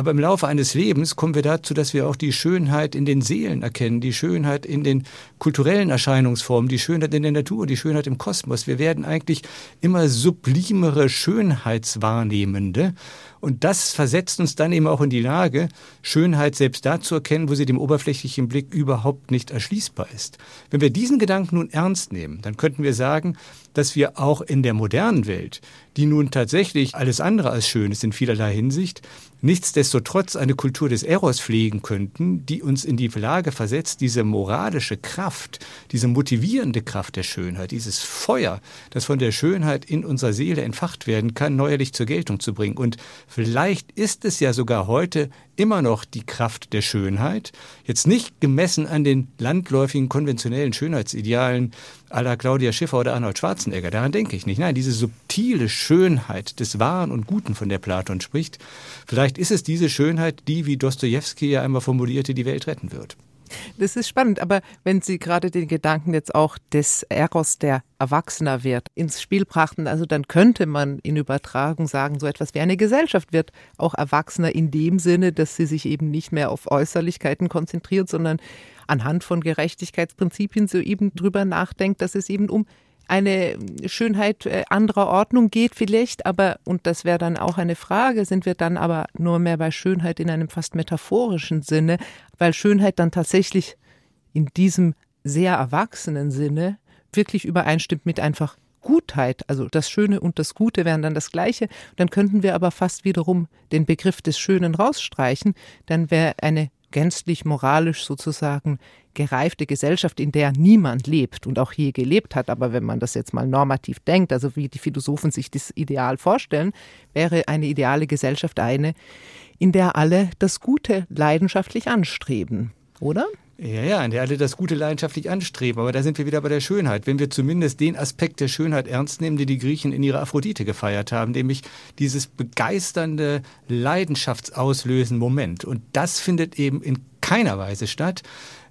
Aber im Laufe eines Lebens kommen wir dazu, dass wir auch die Schönheit in den Seelen erkennen, die Schönheit in den kulturellen Erscheinungsformen, die Schönheit in der Natur, die Schönheit im Kosmos. Wir werden eigentlich immer sublimere Schönheitswahrnehmende. Und das versetzt uns dann eben auch in die Lage, Schönheit selbst da zu erkennen, wo sie dem oberflächlichen Blick überhaupt nicht erschließbar ist. Wenn wir diesen Gedanken nun ernst nehmen, dann könnten wir sagen, dass wir auch in der modernen Welt, die nun tatsächlich alles andere als schön ist in vielerlei Hinsicht, nichtsdestotrotz eine Kultur des Eros pflegen könnten, die uns in die Lage versetzt, diese moralische Kraft, diese motivierende Kraft der Schönheit, dieses Feuer, das von der Schönheit in unserer Seele entfacht werden kann, neuerlich zur Geltung zu bringen. Und vielleicht ist es ja sogar heute immer noch die Kraft der Schönheit, jetzt nicht gemessen an den landläufigen konventionellen Schönheitsidealen aller Claudia Schiffer oder Arnold Schwarzenegger. Daran denke ich nicht. Nein, diese subtile Schönheit des Wahren und Guten, von der Platon spricht, vielleicht ist es diese Schönheit, die, wie Dostoevsky ja einmal formulierte, die Welt retten wird. Das ist spannend, aber wenn Sie gerade den Gedanken jetzt auch des Eros, der erwachsener wird, ins Spiel brachten, also dann könnte man in Übertragung sagen, so etwas wie eine Gesellschaft wird auch erwachsener in dem Sinne, dass sie sich eben nicht mehr auf Äußerlichkeiten konzentriert, sondern anhand von Gerechtigkeitsprinzipien so eben drüber nachdenkt, dass es eben um eine Schönheit äh, anderer Ordnung geht vielleicht, aber, und das wäre dann auch eine Frage, sind wir dann aber nur mehr bei Schönheit in einem fast metaphorischen Sinne, weil Schönheit dann tatsächlich in diesem sehr erwachsenen Sinne wirklich übereinstimmt mit einfach Gutheit, also das Schöne und das Gute wären dann das Gleiche. Dann könnten wir aber fast wiederum den Begriff des Schönen rausstreichen. Dann wäre eine gänzlich moralisch sozusagen gereifte Gesellschaft, in der niemand lebt und auch je gelebt hat. Aber wenn man das jetzt mal normativ denkt, also wie die Philosophen sich das Ideal vorstellen, wäre eine ideale Gesellschaft eine, in der alle das Gute leidenschaftlich anstreben, oder? Ja, ja, in der alle das Gute leidenschaftlich anstreben. Aber da sind wir wieder bei der Schönheit. Wenn wir zumindest den Aspekt der Schönheit ernst nehmen, den die Griechen in ihrer Aphrodite gefeiert haben, nämlich dieses begeisternde, leidenschaftsauslösen Moment. Und das findet eben in keiner Weise statt,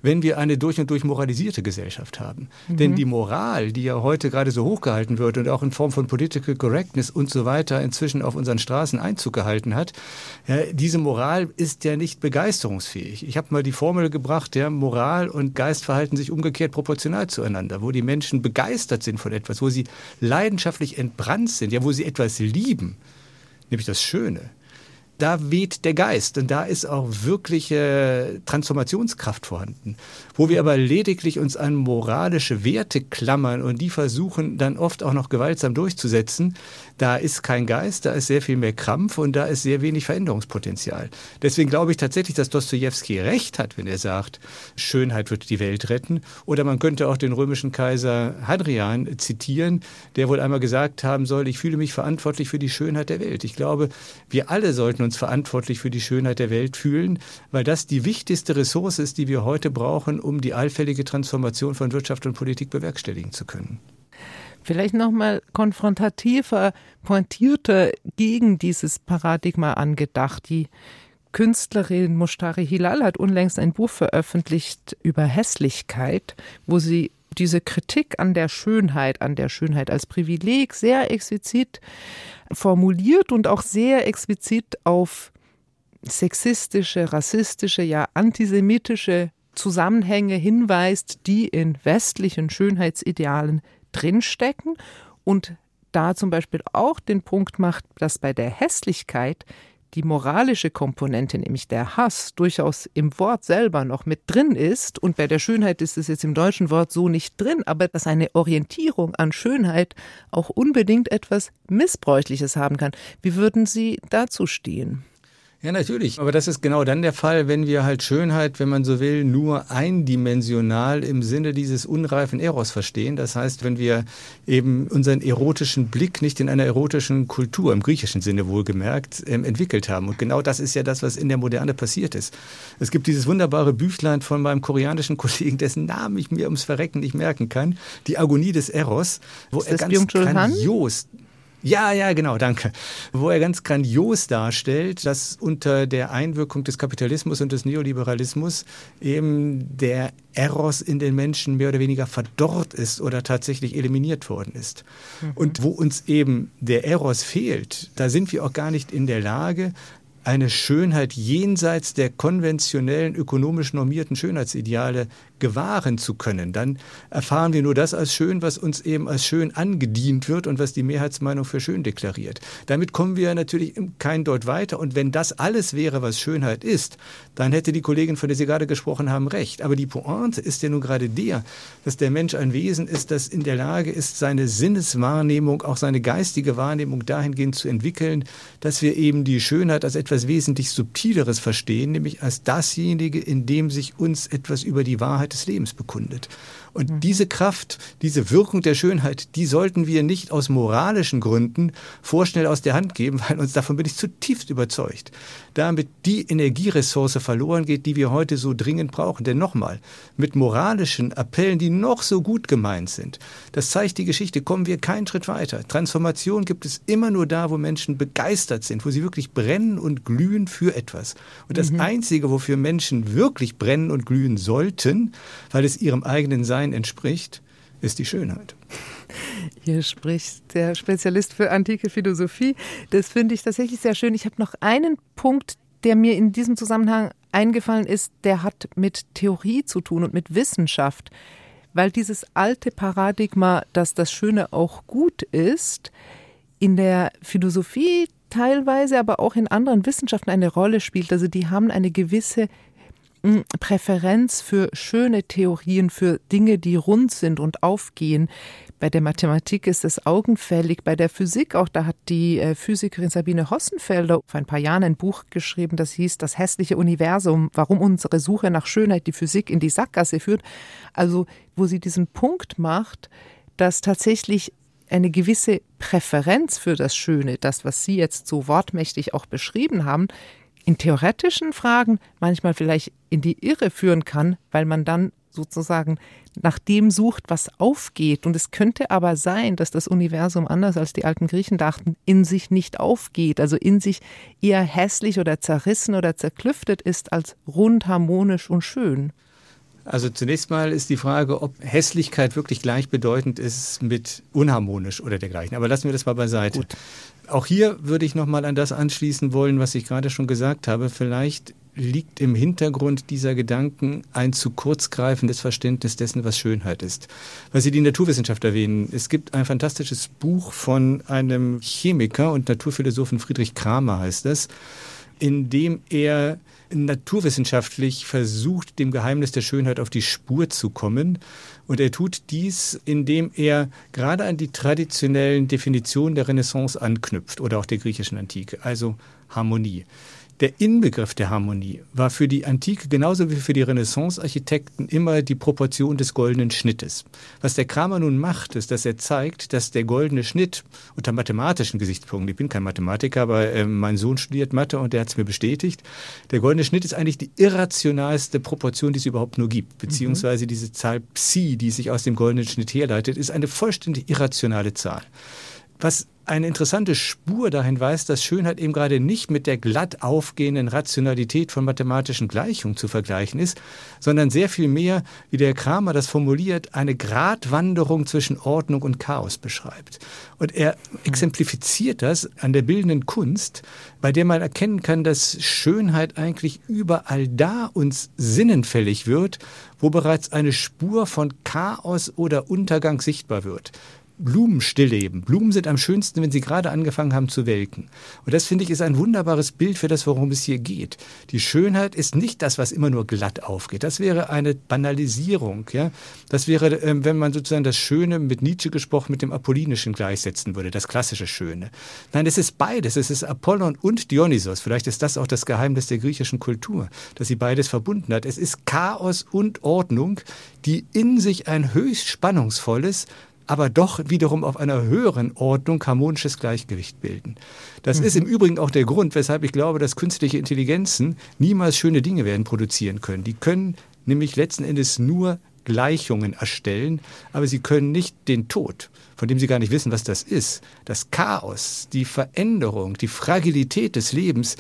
wenn wir eine durch und durch moralisierte Gesellschaft haben. Mhm. Denn die Moral, die ja heute gerade so hochgehalten wird und auch in Form von Political Correctness und so weiter inzwischen auf unseren Straßen Einzug gehalten hat, ja, diese Moral ist ja nicht begeisterungsfähig. Ich habe mal die Formel gebracht, ja, Moral und Geist verhalten sich umgekehrt proportional zueinander, wo die Menschen begeistert sind von etwas, wo sie leidenschaftlich entbrannt sind, ja, wo sie etwas lieben, nämlich das Schöne da weht der Geist und da ist auch wirkliche Transformationskraft vorhanden. Wo wir aber lediglich uns an moralische Werte klammern und die versuchen dann oft auch noch gewaltsam durchzusetzen, da ist kein Geist, da ist sehr viel mehr Krampf und da ist sehr wenig Veränderungspotenzial. Deswegen glaube ich tatsächlich, dass Dostoevsky recht hat, wenn er sagt, Schönheit wird die Welt retten. Oder man könnte auch den römischen Kaiser Hadrian zitieren, der wohl einmal gesagt haben soll, ich fühle mich verantwortlich für die Schönheit der Welt. Ich glaube, wir alle sollten uns uns verantwortlich für die Schönheit der Welt fühlen, weil das die wichtigste Ressource ist, die wir heute brauchen, um die allfällige Transformation von Wirtschaft und Politik bewerkstelligen zu können. Vielleicht nochmal konfrontativer, pointierter gegen dieses Paradigma angedacht. Die Künstlerin Mushtari Hilal hat unlängst ein Buch veröffentlicht über Hässlichkeit, wo sie diese Kritik an der Schönheit, an der Schönheit als Privileg sehr explizit formuliert und auch sehr explizit auf sexistische, rassistische, ja antisemitische Zusammenhänge hinweist, die in westlichen Schönheitsidealen drinstecken und da zum Beispiel auch den Punkt macht, dass bei der Hässlichkeit die moralische Komponente, nämlich der Hass, durchaus im Wort selber noch mit drin ist. Und bei der Schönheit ist es jetzt im deutschen Wort so nicht drin, aber dass eine Orientierung an Schönheit auch unbedingt etwas Missbräuchliches haben kann. Wie würden Sie dazu stehen? Ja, natürlich. Aber das ist genau dann der Fall, wenn wir halt Schönheit, wenn man so will, nur eindimensional im Sinne dieses unreifen Eros verstehen. Das heißt, wenn wir eben unseren erotischen Blick nicht in einer erotischen Kultur, im griechischen Sinne wohlgemerkt, ähm, entwickelt haben. Und genau das ist ja das, was in der Moderne passiert ist. Es gibt dieses wunderbare Büchlein von meinem koreanischen Kollegen, dessen Namen ich mir ums Verrecken nicht merken kann, Die Agonie des Eros, wo ist er ganz grandios... Han? Ja, ja, genau, danke. Wo er ganz grandios darstellt, dass unter der Einwirkung des Kapitalismus und des Neoliberalismus eben der Eros in den Menschen mehr oder weniger verdorrt ist oder tatsächlich eliminiert worden ist. Mhm. Und wo uns eben der Eros fehlt, da sind wir auch gar nicht in der Lage, eine Schönheit jenseits der konventionellen ökonomisch normierten Schönheitsideale gewahren zu können, dann erfahren wir nur das als schön, was uns eben als schön angedient wird und was die Mehrheitsmeinung für schön deklariert. Damit kommen wir natürlich kein Deut weiter. Und wenn das alles wäre, was Schönheit ist, dann hätte die Kollegin, von der Sie gerade gesprochen haben, recht. Aber die Pointe ist ja nun gerade der, dass der Mensch ein Wesen ist, das in der Lage ist, seine Sinneswahrnehmung, auch seine geistige Wahrnehmung dahingehend zu entwickeln, dass wir eben die Schönheit als etwas wesentlich Subtileres verstehen, nämlich als dasjenige, in dem sich uns etwas über die Wahrheit des Lebens bekundet. Und mhm. diese Kraft, diese Wirkung der Schönheit, die sollten wir nicht aus moralischen Gründen vorschnell aus der Hand geben, weil uns davon bin ich zutiefst überzeugt. Damit die Energieressource verloren geht, die wir heute so dringend brauchen. Denn nochmal, mit moralischen Appellen, die noch so gut gemeint sind, das zeigt die Geschichte, kommen wir keinen Schritt weiter. Transformation gibt es immer nur da, wo Menschen begeistert sind, wo sie wirklich brennen und glühen für etwas. Und das mhm. Einzige, wofür Menschen wirklich brennen und glühen sollten, weil es ihrem eigenen Sein Sein entspricht, ist die Schönheit. Hier spricht der Spezialist für antike Philosophie. Das finde ich tatsächlich sehr schön. Ich habe noch einen Punkt, der mir in diesem Zusammenhang eingefallen ist, der hat mit Theorie zu tun und mit Wissenschaft. Weil dieses alte Paradigma, dass das Schöne auch gut ist, in der Philosophie teilweise, aber auch in anderen Wissenschaften eine Rolle spielt. Also die haben eine gewisse Präferenz für schöne Theorien, für Dinge, die rund sind und aufgehen. Bei der Mathematik ist es augenfällig, bei der Physik auch, da hat die äh, Physikerin Sabine Hossenfelder vor ein paar Jahren ein Buch geschrieben, das hieß Das hässliche Universum, warum unsere Suche nach Schönheit die Physik in die Sackgasse führt. Also, wo sie diesen Punkt macht, dass tatsächlich eine gewisse Präferenz für das Schöne, das, was Sie jetzt so wortmächtig auch beschrieben haben, in theoretischen Fragen manchmal vielleicht in die Irre führen kann, weil man dann sozusagen nach dem sucht, was aufgeht. Und es könnte aber sein, dass das Universum, anders als die alten Griechen dachten, in sich nicht aufgeht, also in sich eher hässlich oder zerrissen oder zerklüftet ist als rund, harmonisch und schön. Also zunächst mal ist die Frage, ob Hässlichkeit wirklich gleichbedeutend ist mit unharmonisch oder dergleichen. Aber lassen wir das mal beiseite. Gut. Auch hier würde ich noch mal an das anschließen wollen, was ich gerade schon gesagt habe. Vielleicht liegt im Hintergrund dieser Gedanken ein zu kurzgreifendes Verständnis dessen, was Schönheit ist. Weil Sie die Naturwissenschaft erwähnen, es gibt ein fantastisches Buch von einem Chemiker und Naturphilosophen Friedrich Kramer heißt das, in dem er naturwissenschaftlich versucht, dem Geheimnis der Schönheit auf die Spur zu kommen. Und er tut dies, indem er gerade an die traditionellen Definitionen der Renaissance anknüpft oder auch der griechischen Antike, also Harmonie. Der Inbegriff der Harmonie war für die Antike genauso wie für die Renaissance-Architekten immer die Proportion des goldenen Schnittes. Was der Kramer nun macht, ist, dass er zeigt, dass der goldene Schnitt unter mathematischen Gesichtspunkten, ich bin kein Mathematiker, aber äh, mein Sohn studiert Mathe und der hat es mir bestätigt, der goldene Schnitt ist eigentlich die irrationalste Proportion, die es überhaupt nur gibt. Beziehungsweise diese Zahl Psi, die sich aus dem goldenen Schnitt herleitet, ist eine vollständig irrationale Zahl. Was eine interessante Spur dahin weist, dass Schönheit eben gerade nicht mit der glatt aufgehenden Rationalität von mathematischen Gleichungen zu vergleichen ist, sondern sehr viel mehr, wie der Kramer das formuliert, eine Gratwanderung zwischen Ordnung und Chaos beschreibt. Und er exemplifiziert das an der bildenden Kunst, bei der man erkennen kann, dass Schönheit eigentlich überall da uns sinnenfällig wird, wo bereits eine Spur von Chaos oder Untergang sichtbar wird. Blumen stillleben. Blumen sind am schönsten, wenn sie gerade angefangen haben zu welken. Und das finde ich ist ein wunderbares Bild für das, worum es hier geht. Die Schönheit ist nicht das, was immer nur glatt aufgeht. Das wäre eine Banalisierung. Ja? Das wäre, ähm, wenn man sozusagen das Schöne mit Nietzsche gesprochen mit dem Apollinischen gleichsetzen würde, das klassische Schöne. Nein, es ist beides. Es ist Apollon und Dionysos. Vielleicht ist das auch das Geheimnis der griechischen Kultur, dass sie beides verbunden hat. Es ist Chaos und Ordnung, die in sich ein höchst spannungsvolles, aber doch wiederum auf einer höheren Ordnung harmonisches Gleichgewicht bilden. Das mhm. ist im Übrigen auch der Grund, weshalb ich glaube, dass künstliche Intelligenzen niemals schöne Dinge werden produzieren können. Die können nämlich letzten Endes nur Gleichungen erstellen, aber sie können nicht den Tod, von dem sie gar nicht wissen, was das ist, das Chaos, die Veränderung, die Fragilität des Lebs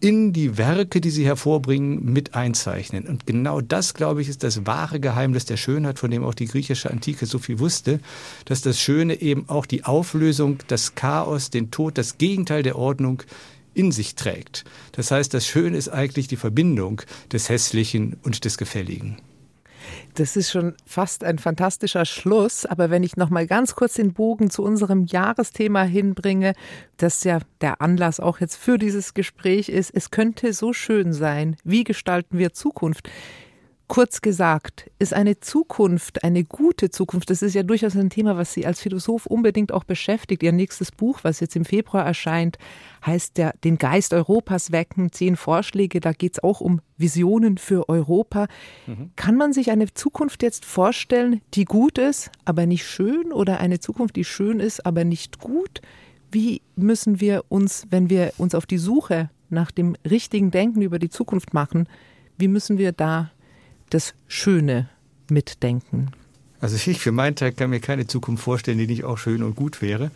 in die Werke, die sie hervorbringen, mit einzeichnen. Und genau das, glaube ich, ist das wahre Geheimnis der Schönheit, von dem auch die griechische Antike so viel wusste, dass das Schöne eben auch die Auflösung, das Chaos, den Tod, das Gegenteil der Ordnung in sich trägt. Das heißt, das Schöne ist eigentlich die Verbindung des Hässlichen und des Gefälligen. Das ist schon fast ein fantastischer Schluss. Aber wenn ich noch mal ganz kurz den Bogen zu unserem Jahresthema hinbringe, das ja der Anlass auch jetzt für dieses Gespräch ist, es könnte so schön sein. Wie gestalten wir Zukunft? Kurz gesagt, ist eine Zukunft, eine gute Zukunft, das ist ja durchaus ein Thema, was Sie als Philosoph unbedingt auch beschäftigt. Ihr nächstes Buch, was jetzt im Februar erscheint, heißt ja Den Geist Europas wecken, zehn Vorschläge, da geht es auch um Visionen für Europa. Mhm. Kann man sich eine Zukunft jetzt vorstellen, die gut ist, aber nicht schön oder eine Zukunft, die schön ist, aber nicht gut? Wie müssen wir uns, wenn wir uns auf die Suche nach dem richtigen Denken über die Zukunft machen, wie müssen wir da das Schöne mitdenken. Also ich für meinen Teil kann mir keine Zukunft vorstellen, die nicht auch schön und gut wäre.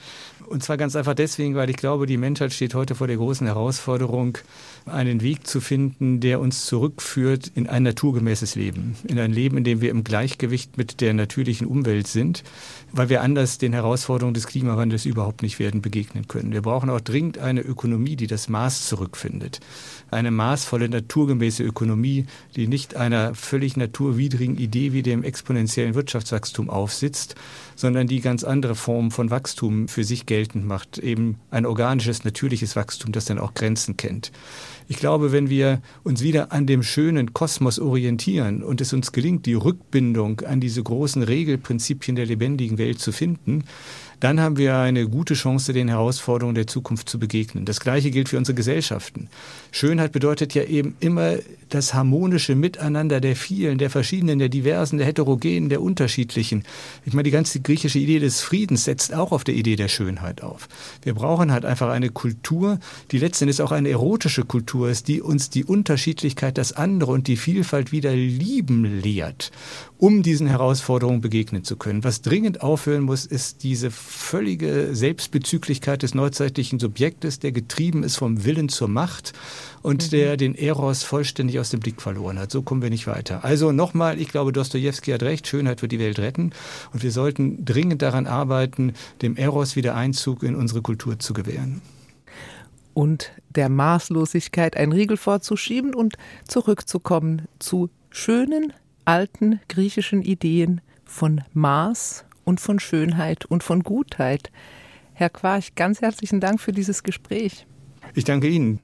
Und zwar ganz einfach deswegen, weil ich glaube, die Menschheit steht heute vor der großen Herausforderung, einen Weg zu finden, der uns zurückführt in ein naturgemäßes Leben. In ein Leben, in dem wir im Gleichgewicht mit der natürlichen Umwelt sind, weil wir anders den Herausforderungen des Klimawandels überhaupt nicht werden begegnen können. Wir brauchen auch dringend eine Ökonomie, die das Maß zurückfindet. Eine maßvolle, naturgemäße Ökonomie, die nicht einer völlig naturwidrigen Idee wie dem exponentiellen Wirtschaftswachstum aufsitzt, sondern die ganz andere Formen von Wachstum für sich geltend macht. Eben ein organisches, natürliches Wachstum, das dann auch Grenzen kennt. Ich glaube, wenn wir uns wieder an dem schönen Kosmos orientieren und es uns gelingt, die Rückbindung an diese großen Regelprinzipien der lebendigen Welt zu finden, dann haben wir eine gute Chance, den Herausforderungen der Zukunft zu begegnen. Das Gleiche gilt für unsere Gesellschaften. Schönheit bedeutet ja eben immer das harmonische Miteinander der vielen, der verschiedenen, der diversen, der heterogenen, der unterschiedlichen. Ich meine, die ganze griechische Idee des Friedens setzt auch auf der Idee der Schönheit auf. Wir brauchen halt einfach eine Kultur, die letztendlich auch eine erotische Kultur ist, die uns die Unterschiedlichkeit, das andere und die Vielfalt wieder lieben lehrt, um diesen Herausforderungen begegnen zu können. Was dringend aufhören muss, ist diese völlige Selbstbezüglichkeit des neuzeitlichen Subjektes, der getrieben ist vom Willen zur Macht und mhm. der den Eros vollständig aus dem Blick verloren hat. So kommen wir nicht weiter. Also nochmal, ich glaube, Dostoevsky hat recht, Schönheit wird die Welt retten und wir sollten dringend daran arbeiten, dem Eros wieder Einzug in unsere Kultur zu gewähren. Und der Maßlosigkeit einen Riegel vorzuschieben und zurückzukommen zu schönen, alten griechischen Ideen von Maß und von Schönheit und von Gutheit. Herr Quarch, ganz herzlichen Dank für dieses Gespräch. Ich danke Ihnen.